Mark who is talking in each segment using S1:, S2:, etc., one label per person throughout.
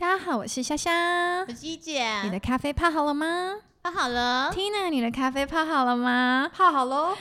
S1: 大家好，我是香香
S2: 我。是一姐，
S1: 你的咖啡泡好了吗
S2: 泡好了
S1: ，？Tina，你的咖啡泡好了吗？
S3: 泡好喽。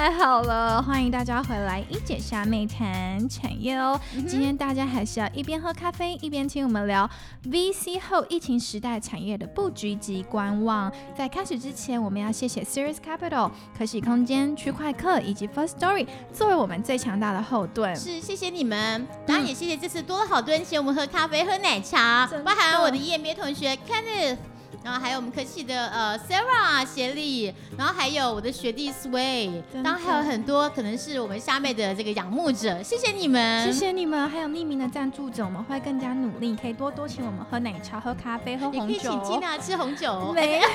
S1: 太好了，欢迎大家回来一姐虾妹谈产业哦。今天大家还是要一边喝咖啡一边听我们聊 VC 后疫情时代产业的布局及观望。在开始之前，我们要谢谢 Serious Capital、可喜空间、区块客以及 First Story 作为我们最强大的后盾。
S2: 是谢谢你们，当然也谢谢这次多了好多人请我们喝咖啡、喝奶茶包含我的 EMBA 同学 Kenneth。然后还有我们科系的呃 Sarah 协力，然后还有我的学弟 Sway，然还有很多可能是我们虾妹的这个仰慕者，谢谢你们，
S1: 谢谢你们，还有匿名的赞助者，我们会更加努力，可以多多请我们喝奶茶、喝咖啡、喝红酒
S2: 也可以请
S1: 哦。
S2: Tina 吃红酒，
S1: 没有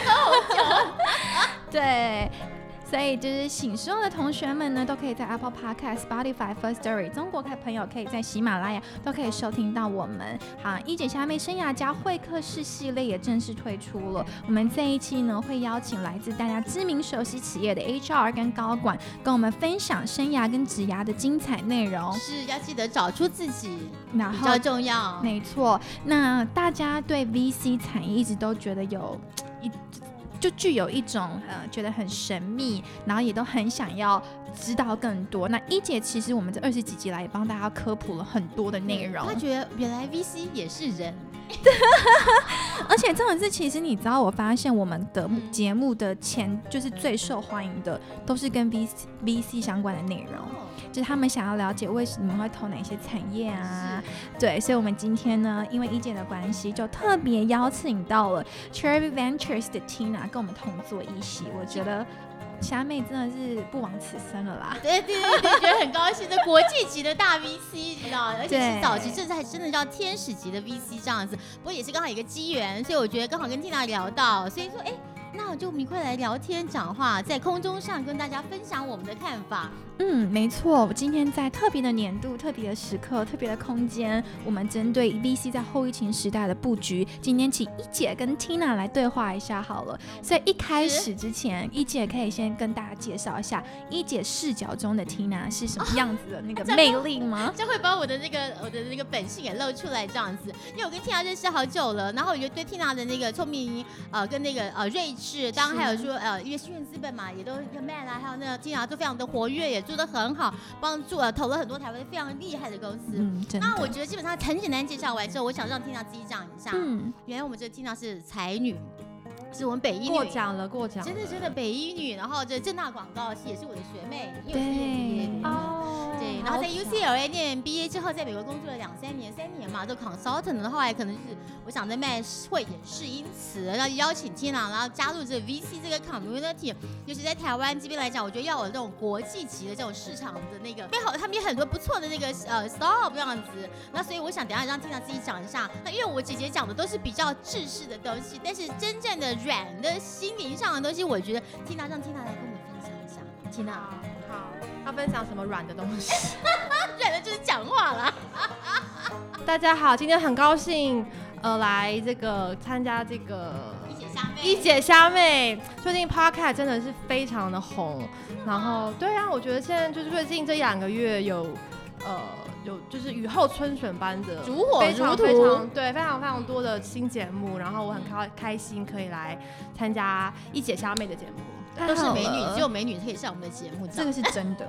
S1: 对。所以就是醒所有的同学们呢，都可以在 Apple Podcast、Spotify、First Story 中国的朋友可以在喜马拉雅都可以收听到我们。好，一姐虾妹生涯家会客室系列也正式推出了。我们这一期呢，会邀请来自大家知名熟悉企业的 HR 跟高管，跟我们分享生涯跟职涯的精彩内容。
S2: 是要记得找出自己
S1: 然后
S2: 较重要。
S1: 没错，那大家对 VC 产业一直都觉得有一就具有一种呃觉得很神秘，然后也都很想要知道更多。那一姐其实我们这二十几集来也帮大家科普了很多的内容
S2: 他，觉得原来 VC 也是人，
S1: 而且这种事其实你知道，我发现我们的节目的前就是最受欢迎的都是跟 VC VC 相关的内容。就是他们想要了解为什么会投哪些产业啊？对，所以我们今天呢，因为一姐的关系，就特别邀请到了 Cherry Ventures 的 Tina 跟我们同坐一席。我觉得虾妹真的是不枉此生了啦。
S2: 对对对对，觉得很高兴这国际级的大 VC，你知道，而且是早期，甚至还真的叫天使级的 VC 这样子。不过也是刚好一个机缘，所以我觉得刚好跟 Tina 聊到，所以说，哎。那我就我们一块来聊天讲话，在空中上跟大家分享我们的看法。
S1: 嗯，没错，我今天在特别的年度、特别的时刻、特别的空间，我们针对 VC 在后疫情时代的布局，今天请一姐跟 Tina 来对话一下好了。所以一开始之前，一姐可以先跟大家介绍一下一姐视角中的 Tina 是什么样子的那个魅力吗？
S2: 这会把我的那个我的那个本性给露出来，这样子。因为我跟 Tina 认识好久了，然后我觉得对 Tina 的那个聪明呃跟那个呃睿智，当然还有说呃因为新源资本嘛，也都跟 Man 啊，还有那个 Tina 都非常的活跃，也做得很好，帮助呃投了很多台湾非常厉害的公司。
S1: 嗯。
S2: 那我觉得基本上很简单介绍完之后，我想让 Tina 自己讲一下。
S1: 嗯，
S2: 原来我们这 Tina 是才女，是我们北一女。
S3: 过奖了，过奖了。
S2: 真的真的北一女，然后这正大广告系也是我的学妹，
S1: 对
S3: 哦
S2: 对，然后在 UCLA 念 BA 之后，在美国工作了两三年，三年嘛，做 consultant，后来可能就是我想在卖会也是因此，然后邀请 Tina，然后加入这个 VC 这个 community，就是在台湾这边来讲，我觉得要有这种国际级的这种市场的那个，非好，他们有很多不错的那个呃 startup 这样子。那所以我想等一下让 Tina 自己讲一下，那因为我姐姐讲的都是比较制式的东西，但是真正的软的心灵上的东西，我觉得 Tina 让 Tina 来跟我们分享一下。Tina，
S3: 好，好，要分享什么软的东西？
S2: 软的就是讲话啦。
S3: 大家好，今天很高兴，呃，来这个参加这个
S2: 一姐虾妹，
S3: 一姐虾妹，最近 podcast 真的是非常的红，然后对啊，我觉得现在就是最近这两个月有，呃，有就是雨后春笋般的
S2: 烛火
S3: 非常
S2: 如荼
S3: 非常对非常非常多的新节目，然后我很开开心可以来参加一姐虾妹的节目。
S2: 都是美女，只有美女可以上我们的节目。
S1: 这个是真的。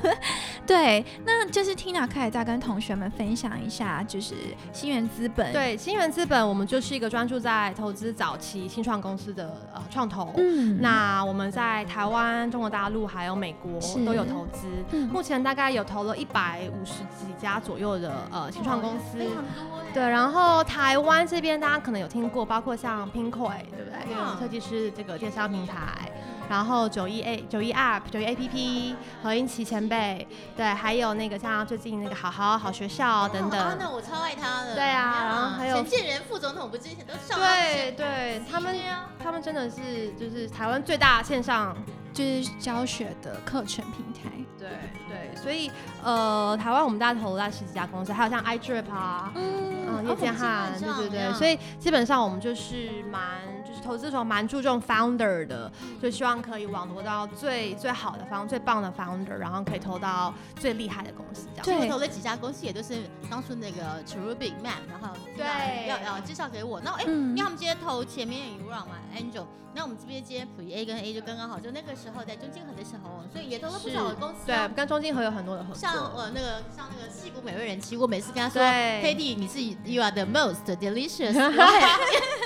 S1: 对，那就是 Tina 可以再跟同学们分享一下，就是新源资本。，
S3: 对，新源资本我们就是一个专注在投资早期新创公司的呃创投。
S1: 嗯，
S3: 那我们在台湾、中国大陆还有美国都有投资，
S1: 嗯
S3: 目前大概有投了一百五十几家左右的呃新创公司。
S2: 非常多哎。
S3: 对，然后台湾这边大家可能有听过，包括像 Pinkoi，对不对？这
S2: 嗯
S3: 个设计师这个电商平台，然后九一 A、九一 App、九一 APP、何英奇前辈，对，还有那个像最近那个好好好学校等
S2: 啊
S3: 等。
S2: 那我超爱他的。
S3: 对啊然后还有
S2: 陈建仁副总统不之前都上他
S3: 对对，他们
S2: 啊
S3: 他们真的是就是台湾最大线上
S1: 就是教学的课程平台。
S3: 对对，所以呃，台湾我们大概投了大十几家公司，还有像 iDrip 啊，嗯，叶建汉，对对对，所以基本上我们就是蛮就是投资的时候蛮注重 founder 的，就希望可以网罗到最最好的方最棒的 founder，然后可以投到最厉害的公司这
S2: 样。对，投了几家公司也都是当初那个 Cherubic Man，然后对要要介绍给我，那哎，因为他们今天投前面有 Run 嘛，Angel。那我们这边今天普 A 跟 A 就刚刚好，就那个时候在中金河的时候，所以也投了不少的公司。
S3: 对，跟中金河有很多的合作。
S2: 像呃那个像那个戏骨美味人妻，我每次跟他说，Katie 你是 You are the most delicious。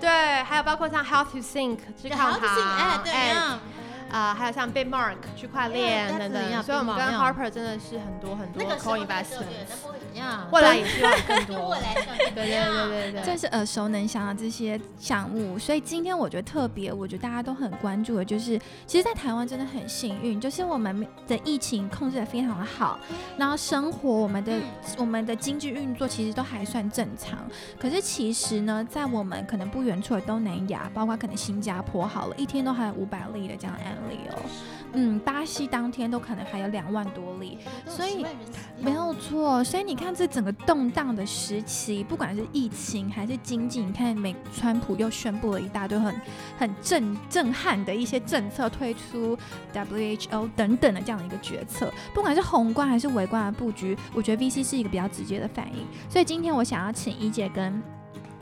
S3: 对，还有包括像 How to Think 去看他，
S2: 哎对呀。
S3: 啊，还有像 Big Mark 区块链等等，所以我们跟 Harper 真的是很多很多 co-investment。未来也希望更多。
S2: 未来
S3: 对对对对对，
S1: 这是耳熟能详的这些项目，所以今天我觉得特别，我觉得大家都很关注的，就是其实，在台湾真的很幸运，就是我们的疫情控制的非常的好，然后生活我们的我们的经济运作其实都还算正常。可是其实呢，在我们可能不远处的东南亚，包括可能新加坡，好了一天都还有五百例的这样案例哦。嗯，巴西当天都可能还有两万多例，所以没有错。所以你看，这整个动荡的时期，不管是疫情还是经济，你看美川普又宣布了一大堆很很震震撼的一些政策，推出 WHO 等等的这样的一个决策，不管是宏观还是微观的布局，我觉得 VC 是一个比较直接的反应。所以今天我想要请一姐跟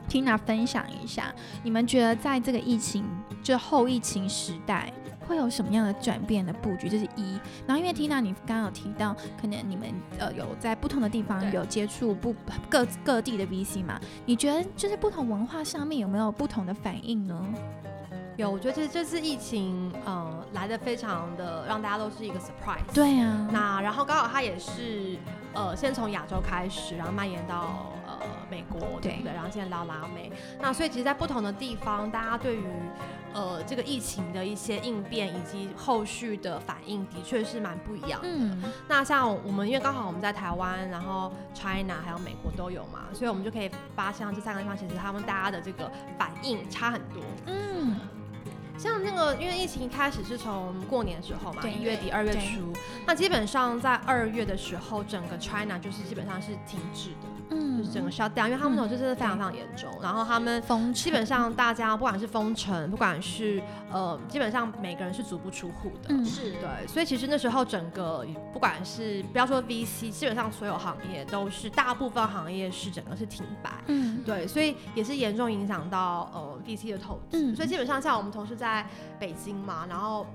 S1: Tina 分享一下，你们觉得在这个疫情就后疫情时代。会有什么样的转变的布局？这是一。然后因为 Tina，你刚刚有提到，可能你们呃有在不同的地方有接触不各各地的 VC 嘛？你觉得就是不同文化上面有没有不同的反应呢？
S3: 有，我觉得这这次疫情，呃，来的非常的让大家都是一个 surprise。
S1: 对啊。
S3: 那然后刚好它也是呃先从亚洲开始，然后蔓延到呃美国，对不对？然后现在到拉美。那所以其实，在不同的地方，大家对于呃，这个疫情的一些应变以及后续的反应，的确是蛮不一样的。那像我们，因为刚好我们在台湾，然后 China 还有美国都有嘛，所以我们就可以发现这三个地方其实他们大家的这个反应差很多。嗯，像那个，因为疫情一开始是从过年的时候嘛，一月底二月初，那基本上在二月的时候，整个 China 就是基本上是停滞的。嗯，就是整个 shut down，因为他们那种就真的非常非常严重。然后他们基本上大家不管是封城，不管是呃，基本上每个人是足不出户的。
S2: 嗯，是
S3: 对。所以其实那时候整个不管是不要说 VC，基本上所有行业都是大部分行业是整个是停摆。嗯，对。所以也是严重影响到呃 VC 的投资。嗯，所以基本上像我们同事在北京嘛，然后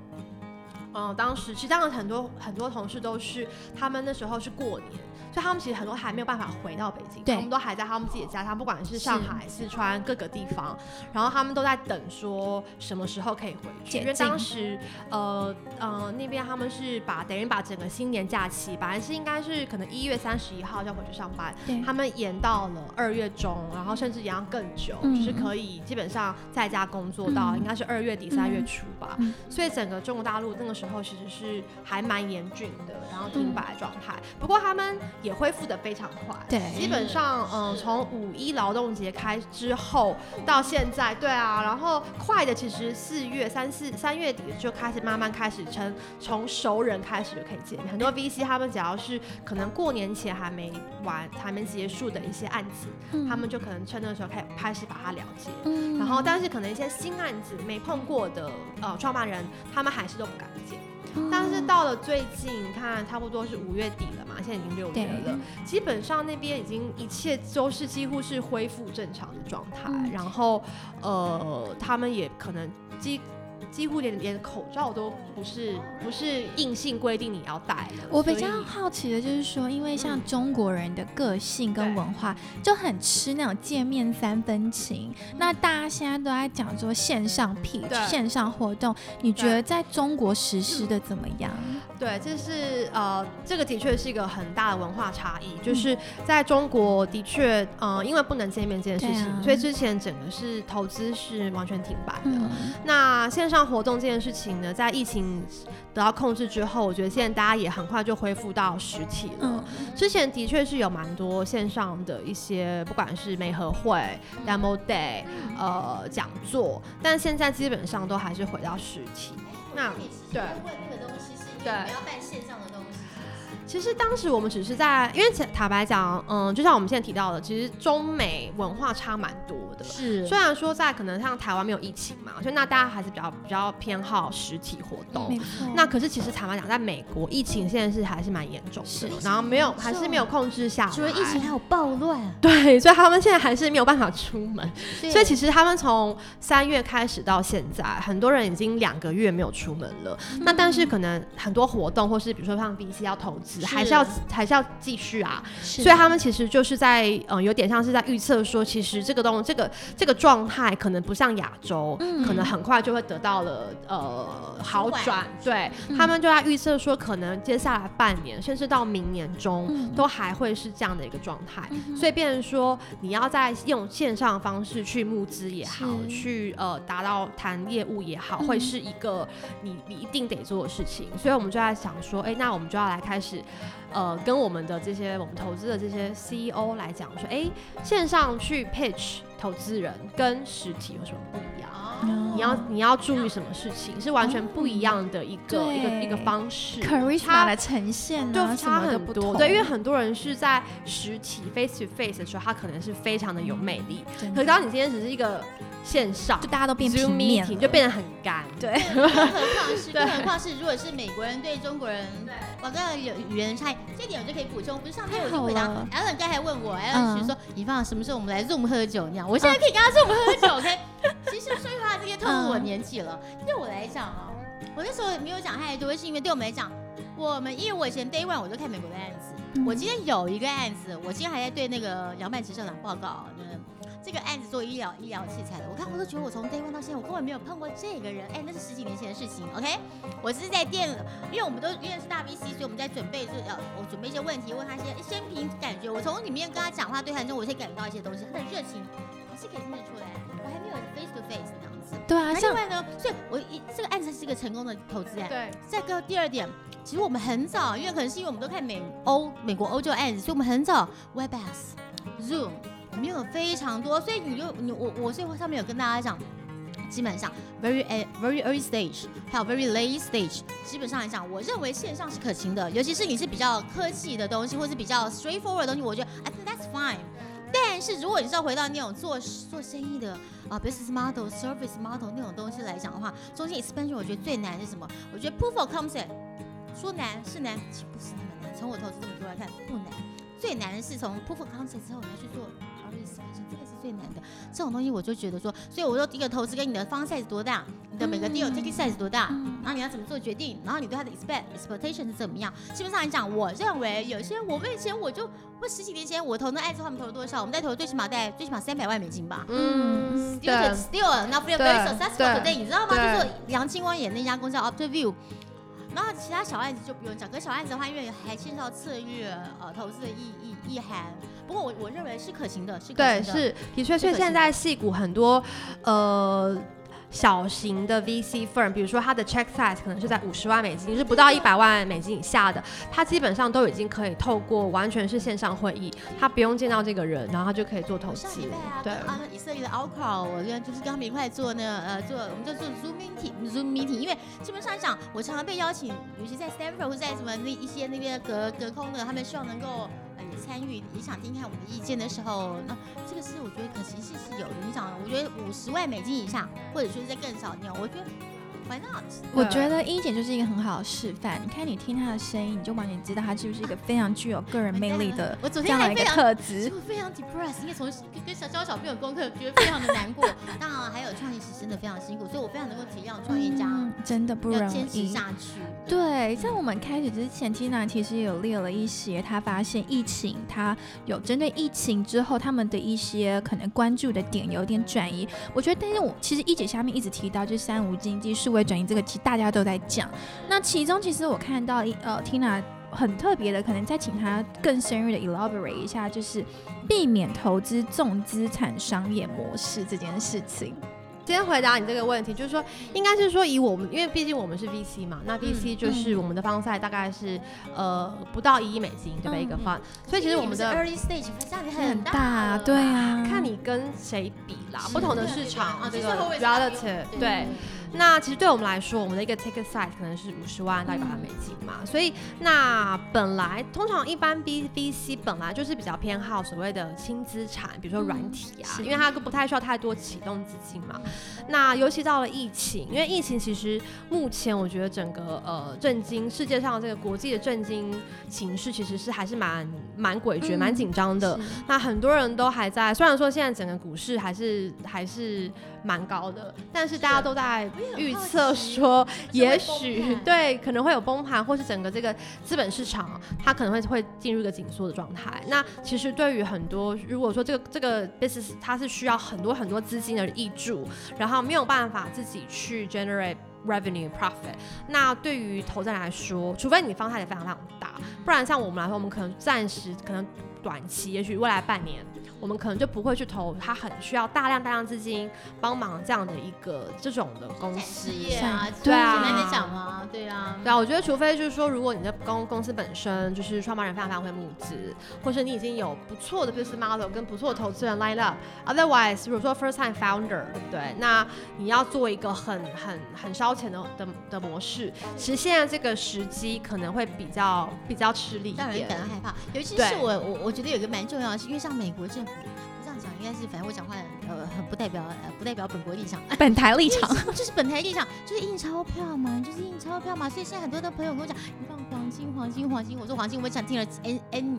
S3: 嗯，当时其实当时很多很多同事都是他们那时候是过年。所以他们其实很多还没有办法回到北京，他们都还在他们自己的家乡，不管是上海、四川各个地方，然后他们都在等说什么时候可以回去。因为当时，呃呃，那边他们是把等于把整个新年假期，本来是应该是可能一月三十一号就要回去上班，他们延到了二月中，然后甚至延到更久，就是可以基本上在家工作到应该是二月底三月初吧。所以整个中国大陆那个时候其实是还蛮严峻的，然后停摆状态。不过他们。也恢复的非常快，
S1: 对，
S3: 基本上，嗯，从五一劳动节开之后到现在，对啊，然后快的其实四月三四三月底就开始慢慢开始从从熟人开始就可以见面，很多 VC 他们只要是可能过年前还没完还没结束的一些案子，他们就可能趁那个时候开开始把它了解，然后但是可能一些新案子没碰过的呃创办人，他们还是都不敢见。但是到了最近，你看差不多是五月底了嘛，现在已经六月了，基本上那边已经一切都是几乎是恢复正常的状态，然后呃，他们也可能几。几乎连连口罩都不是不是硬性规定你要戴的。
S1: 我比较好奇的就是说，因为像中国人的个性跟文化就很吃那种见面三分情。那大家现在都在讲说线上 P 线上活动，你觉得在中国实施的怎么样？
S3: 对，这是呃，这个的确是一个很大的文化差异。就是在中国的确，呃，因为不能见面这件事情，所以之前整个是投资是完全停摆的。那现上活动这件事情呢，在疫情得到控制之后，我觉得现在大家也很快就恢复到实体了。之前的确是有蛮多线上的一些，不管是美和会、demo day、呃讲座，但现在基本上都还是回到实体。
S2: 那对问那个东西是对要办线上的东西。
S3: 其实当时我们只是在，因为坦白讲，嗯，就像我们现在提到的，其实中美文化差蛮多的。
S2: 是，
S3: 虽然说在可能像台湾没有疫情嘛，所以那大家还是比较比较偏好实体活动。那可是其实坦白讲，在美国疫情现在是还是蛮严重的，然后没有还是没有控制下来。
S2: 除了疫情还有暴乱。
S3: 对，所以他们现在还是没有办法出门。所以其实他们从三月开始到现在，很多人已经两个月没有出门了。那但是可能很多活动，或是比如说像 VC 要投资。还是要还是要继续啊，所以他们其实就是在嗯，有点像是在预测说，其实这个东这个这个状态可能不像亚洲，可能很快就会得到了呃好转。对他们就在预测说，可能接下来半年甚至到明年中都还会是这样的一个状态。所以变成说，你要在用线上方式去募资也好，去呃达到谈业务也好，会是一个你你一定得做的事情。所以我们就在想说，哎，那我们就要来开始。呃，跟我们的这些我们投资的这些 CEO 来讲，说，哎，线上去 pitch 投资人跟实体有什么不一样？你要你要注意什么事情？是完全不一样的一个一个一个方式
S1: ，charisma 来呈现，
S3: 就差很多。对，因为很多人是在实体 face to face 的时候，他可能是非常的有魅力。可是当你今天只是一个线上，
S1: 就大家都变平面，
S3: 就变得很干。
S1: 对，
S2: 更何况是更何况是，如果是美国人对中国人，我刚刚有语言差异，这点我就可以补充。不是上天我就回答，Allen 刚才问我，Allen 是说，你放什么时候我们来 Zoom 喝酒那样？我现在可以跟他 Zoom 喝酒，OK？其实说实话，这些透露我年纪了。对我来讲啊，我那时候没有讲太多，是因为对我们来讲，我们因为我以前 Day One 我就看美国的案子，我今天有一个案子，我今天还在对那个杨曼池社长报告。这个案子做医疗医疗器材的，我看我都觉得我从 day one 到现在，我根本没有碰过这个人。哎，那是十几年前的事情。OK，我是在店，因为我们都因为是大 VC，所以我们在准备，就要我准备一些问题，问他一些先凭感觉。我从里面跟他讲话对谈中，我先感觉到一些东西，他的热情还是可以听得出来。我还没有 face to face 这样子。
S1: 对啊，
S2: 另外呢，所以我一这个案子是一个成功的投资案。
S3: 对。
S2: 再个第二点，其实我们很早，因为可能是因为我们都看美欧美国欧洲案子，所以我们很早 Webex Zoom。我们有非常多，所以你就你我我所以上面有跟大家讲，基本上 very very early stage，还有 very late stage，基本上来讲，我认为线上是可行的，尤其是你是比较科技的东西，或是比较 straightforward 的东西，我觉得 I think that's fine。但是如果你是要回到那种做做生意的啊 business model、service model 那种东西来讲的话，中间 expansion 我觉得最难是什么？我觉得 proof of concept 说难是难，其实不是那么难。从我投资这么多来看，不难。最难的是从 proof of concept 之后你要去做。这个是最难的，这种东西我就觉得说，所以我说第一个投资跟你的方 size 多大，你的每个 deal ticket size 多大，然后你要怎么做决定，然后你对它的 expect expectation 是怎么样。基本上来讲，我认为有些我们以前我就我十几年前我投那爱之花，我们投了多少？我们在投最起码在最起码三百万美金吧。嗯，still still not very successful today，你知道吗？就是杨清光演那家公司叫 Optiview。然后其他小案子就不用讲，可小案子的话，因为还牵涉到策略、呃投资的意义意涵。不过我我认为是可行的，是
S3: 对，是的确，所以现在戏股很多，呃。小型的 VC firm，比如说它的 check size 可能是在五十万美金，就是不到一百万美金以下的，它基本上都已经可以透过完全是线上会议，他不用见到这个人，然后他就可以做投资。
S2: 对啊，以色列的 a l c a 我跟就是跟他们一块做那个呃做，我们就做 Zoom meeting，Zoom meeting，因为基本上讲，我常常被邀请，尤其在 Stanford 或在什么那一些那边隔隔空的，他们希望能够。参与也想听听我们的意见的时候，那这个是我觉得可行性是有的。你想，我觉得五十万美金以上，或者说是在更少你，我觉得。
S1: 我觉得一姐就是一个很好的示范。你看，你听她的声音，你就完全知道她是不是一个非常具有个人魅力的这样的一个特质。
S2: 非常 depressed，因为从跟小教小朋友功课，觉得非常的难过。当然还有创业实真的非常辛苦，所以我非常能够体谅创业家
S1: 真的不容易
S2: 坚持下去。
S1: 对，在我们开始之前，Tina 其实有列了一些，她发现疫情，她有针对疫情之后他们的一些可能关注的点有点转移。我觉得，但是我其实一姐下面一直提到，就是三无经济数位。转移这个，其实大家都在讲。那其中，其实我看到一呃，Tina 很特别的，可能再请他更深入的 elaborate 一下，就是避免投资重资产商业模式这件事情。
S3: 先回答你这个问题，就是说，应该是说以我们，因为毕竟我们是 VC 嘛，那 VC 就是我们的方赛大概是呃不到一亿美金对吧一个 fund，所以其实我们的
S2: early stage 压力很
S1: 大，对啊，
S3: 看你跟谁比啦，不同的市场这个
S2: relative
S3: 对。那其实对我们来说，我们的一个 ticket size 可能是五十万到一百万美金嘛，所以那本来通常一般 B B C 本来就是比较偏好所谓的轻资产，比如说软体啊，因为它不太需要太多启动资金嘛。那尤其到了疫情，因为疫情其实目前我觉得整个呃震惊世界上这个国际的震惊形势其实是还是蛮蛮诡谲、蛮紧张的。那很多人都还在，虽然说现在整个股市还是还是蛮高的，但是大家都在。预测说，也许对可能会有崩盘，或是整个这个资本市场它可能会会进入一个紧缩的状态。那其实对于很多，如果说这个这个 business 它是需要很多很多资金的挹注，然后没有办法自己去 generate revenue profit，那对于投资人来说，除非你方太也非常非常大，不然像我们来说，我们可能暂时可能短期，也许未来半年。我们可能就不会去投，它很需要大量大量资金帮忙这样的一个这种的公司，事业啊
S2: 对啊，简单点讲吗？对啊，
S3: 对啊，我觉得除非就是说，如果你的公公司本身就是创办人非常非常会募资，或是你已经有不错的 business model 跟不错的投资人 line up，otherwise 如果说 first time founder，对不对？那你要做一个很很很烧钱的的的模式，其实现在这个时机可能会比较比较吃力一点，让
S2: 人感到害怕。尤其是我我我觉得有一个蛮重要的是，因为像美国政府。这样讲应该是，反正我讲话呃很不代表呃不代表本国立场，
S1: 本台立场
S2: 就是本台立场，就是印钞票嘛，就是印钞票嘛。所以现在很多的朋友跟我讲，你放黄金黄金黄金，我说黄金我想听了 n n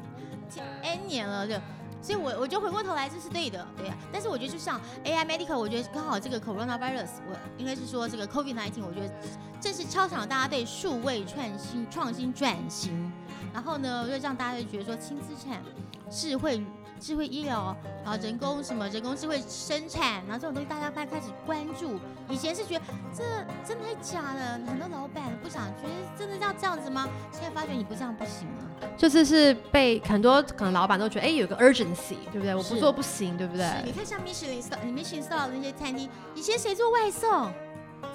S2: n 年了就，所以我我就回过头来这是对的，对呀。但是我觉得就像 AI medical，我觉得刚好这个 coronavirus，我应该是说这个 COVID nineteen，我觉得正是敲响大家对数位创新创新转型，然后呢，就让大家就觉得说轻资产、智慧。智慧医疗，然后人工什么人工智慧生产，然后这种东西大家开开始关注。以前是觉得这真的假的，很多老板不想，觉得真的要这样子吗？现在发觉你不这样不行了。
S3: 就是是被很多可能老板都觉得，哎，有个 urgency，对不对？我不做不行，对不对？
S2: 你看像 Michelin Star、Michelin Star 那些餐厅，以前谁做外送？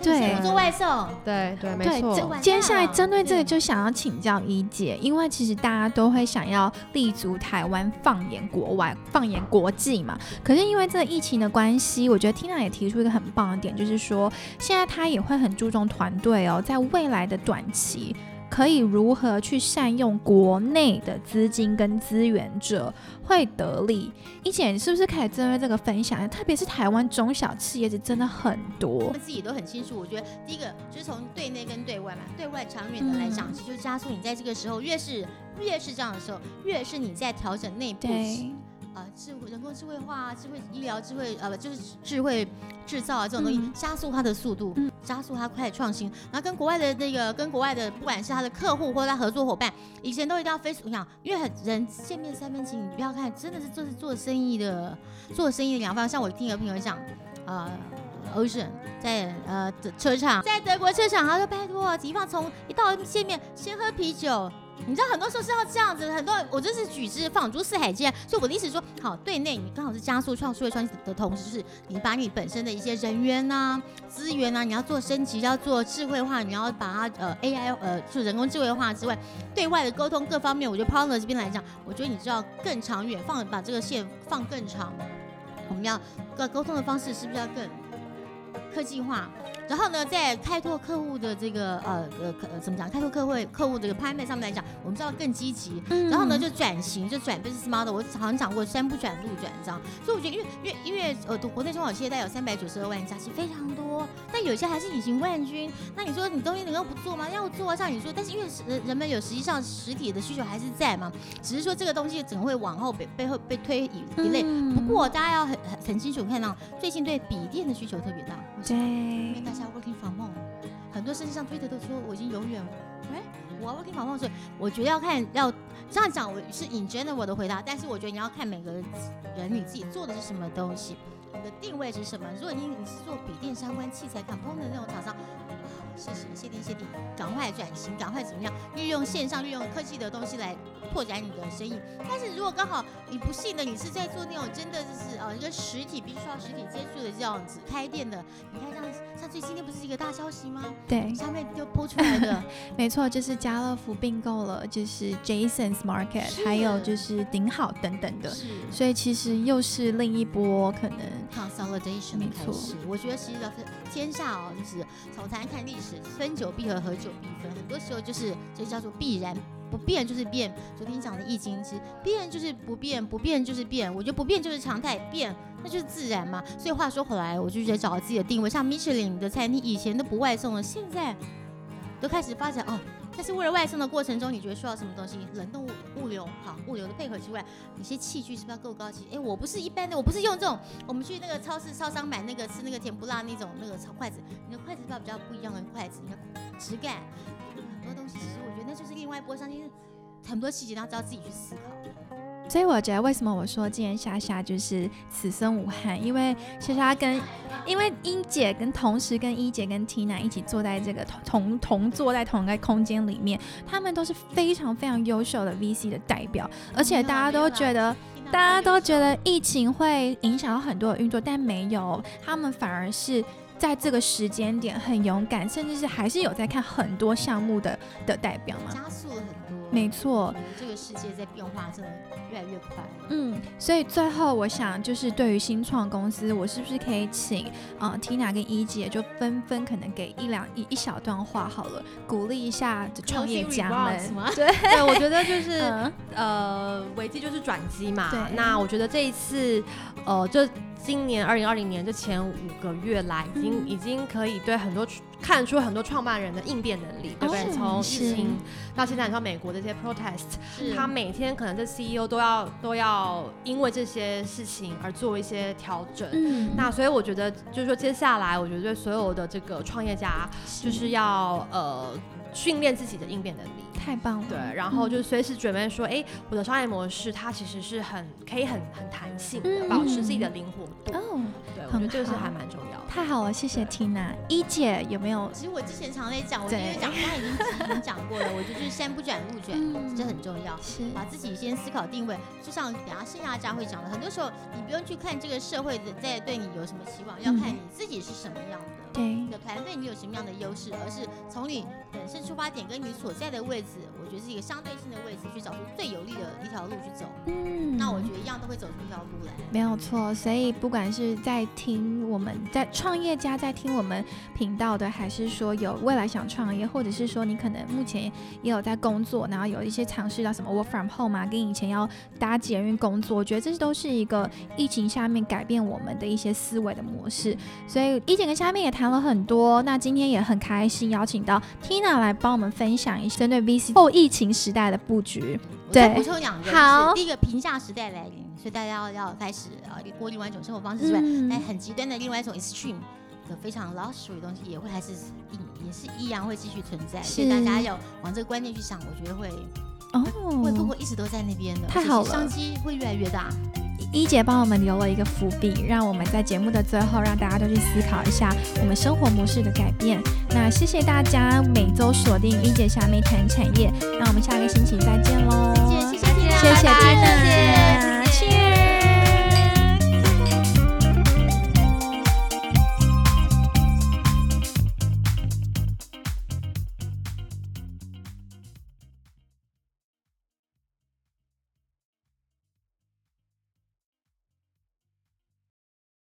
S1: 对，
S2: 做外送，
S3: 对对，没错。
S1: 接下来针对这个，就想要请教一姐，因为其实大家都会想要立足台湾，放眼国外，放眼国际嘛。可是因为这个疫情的关系，我觉得 Tina 也提出一个很棒的点，就是说现在他也会很注重团队哦，在未来的短期。可以如何去善用国内的资金跟资源者会得利？一姐，你是不是可以针对这个分享？特别是台湾中小企业是真的很多，
S2: 他们自己都很清楚。我觉得第一个就是从对内跟对外嘛，对外长远的来讲，其实就加速你在这个时候越是越是这样的时候，越是你在调整内部。啊，智慧人工智慧化、智慧医疗、智慧呃不就是智慧制造啊这种东西，加速它的速度，加速它快创新。然后跟国外的那个，跟国外的不管是他的客户或者他合作伙伴，以前都一定要 face，我想，因为人见面三分情，你不要看，真的是就是做生意的，做生意的两方。像我听一个朋友讲，呃，Ocean 在呃车厂，在德国车厂，他说拜托，敌方从一到见面先喝啤酒。你知道很多时候是要这样子，很多我就是举之放诸四海皆。所以我的意思说，好，对内你刚好是加速创数位创新的同时，就是你把你本身的一些人员呐、资源呐，你要做升级，要做智慧化，你要把它呃 AI 呃就人工智慧化之外，对外的沟通各方面，我觉得 partner 这边来讲，我觉得你就要更长远放，把这个线放更长。我们要个沟通的方式是不是要更科技化？然后呢，在开拓客户的这个呃呃呃怎么讲？开拓客户客户这个拍卖上面来讲，我们知道更积极。然后呢，就转型，就转 business model。我好像讲过，山不转路转，这样。所以我觉得，因为因为因为呃，国内中小企业带有三百九十二万家，其实非常多。但有些还是隐形冠军。那你说你东西能够不做吗？要做啊，像你说。但是因为人人们有实际上实体的需求还是在嘛，只是说这个东西怎么会往后被背后被推一一类。不过大家要很很很清楚看到，最近对笔电的需求特别大。
S1: 对，
S2: 因为大家 working from home，很多甚至上推特都说我已经永远，哎，我要 working from home，所以我觉得要看要这样讲，我是 in general 的回答，但是我觉得你要看每个人你自己做的是什么东西，你的定位是什么。如果你你是做笔电相关器材 component 那种厂商。谢谢谢天谢地，赶快转型，赶快怎么样？利用线上，利用科技的东西来拓展你的生意。但是如果刚好你不幸的你是在做那种真的就是呃一个实体必须要实体接触的这样子开店的，你看像像最今天不是一个大消息吗？
S1: 对，
S2: 上面就播出来的，
S1: 没错，就是家乐福并购了，就是 Jason's Market，还有就是顶好等等的，是所以其实又是另一波可能
S2: consolidation 开始。我觉得其实天下哦，就是从谈看历史，分久必合，合久必分，很多时候就是这叫做必然。不变就是变。昨天讲的易经是变就是不变，不变就是变。我觉得不变就是常态，变那就是自然嘛。所以话说回来，我就觉得找自己的定位，像米其林的餐厅以前都不外送了，现在都开始发展哦。但是为了外送的过程中，你觉得需要什么东西？冷冻物流好，物流的配合之外，有些器具是不是要够高级？哎，我不是一般的，我不是用这种。我们去那个超市、超商买那个吃那个甜不辣那种那个炒筷子，你的筷子是要比较不一样的筷子，你的质感。很多东西，其实我觉得那就是另外一波商机，很多细节，然后只要自己去思考。
S1: 所以我觉得，为什么我说今天夏夏就是此生无憾？因为夏夏跟，因为英姐跟同时跟一姐跟 Tina 一起坐在这个同同坐在同一个空间里面，他们都是非常非常优秀的 VC 的代表，而且大家都觉得，大家都觉得疫情会影响到很多的运作，但没有，他们反而是。在这个时间点很勇敢，甚至是还是有在看很多项目的的代表嘛，
S2: 加速了很多。
S1: 没错，
S2: 这个世界在变化，真的越来越快。
S1: 嗯，所以最后我想就是对于新创公司，我是不是可以请啊 Tina 跟一姐就纷纷可能给一两一一小段话好了，鼓励一下创业家们。
S3: 对，对我觉得就是 呃危机就是转机嘛。对，那我觉得这一次呃就。今年二零二零年这前五个月来，已经已经可以对很多看出很多创办人的应变能力，对不对？从疫情到现在，你说美国的这些 protest，他每天可能这 CEO 都要都要因为这些事情而做一些调整。嗯，那所以我觉得，就是说接下来，我觉得对所有的这个创业家就是要呃训练自己的应变能力。
S1: 太棒了，
S3: 对，然后就随时准备说，哎，我的商业模式它其实是很可以很很弹性的，保持自己的灵活度。哦，对，我觉得这个是还蛮重要的。
S1: 太好了，谢谢 Tina 一姐有没有？
S2: 其实我之前常在讲，我因为讲刚刚已经已经讲过了，我觉得就是先不转路转，这很重要，是把自己先思考定位。就像等下剩下家会讲的，很多时候你不用去看这个社会的在对你有什么期望，要看你自己是什么样的。你的团队你有什么样的优势，而是从你本身出发点跟你所在的位置，我觉得是一个相对性的位置，去找出最有利的一条路去走。嗯，那我觉得一样都会走出一条路来。
S1: 没有错，所以不管是在听我们在创业家在听我们频道的，还是说有未来想创业，或者是说你可能目前也有在工作，然后有一些尝试到什么 work from home 啊，跟以前要搭捷运工作，我觉得这都是一个疫情下面改变我们的一些思维的模式。所以一姐跟下面也谈。了很多，那今天也很开心，邀请到 Tina 来帮我们分享一些针对 VC 后疫情时代的布局。
S2: 对，补充两个，好，第一个平价时代来临，所以大家要要开始啊过另外一种生活方式之外，但很极端的另外一种 extreme 的非常 luxury 的东西也会还是也是依然会继续存在，所以大家要往这个观念去想，我觉得会哦，会不会一直都在那边的，
S1: 太好了，
S2: 商机会越来越大。
S1: 一姐帮我们留了一个伏笔，让我们在节目的最后让大家都去思考一下我们生活模式的改变。那谢谢大家每周锁定一姐霞妹谈产业，那我们下个星期再见喽。谢谢谢谢。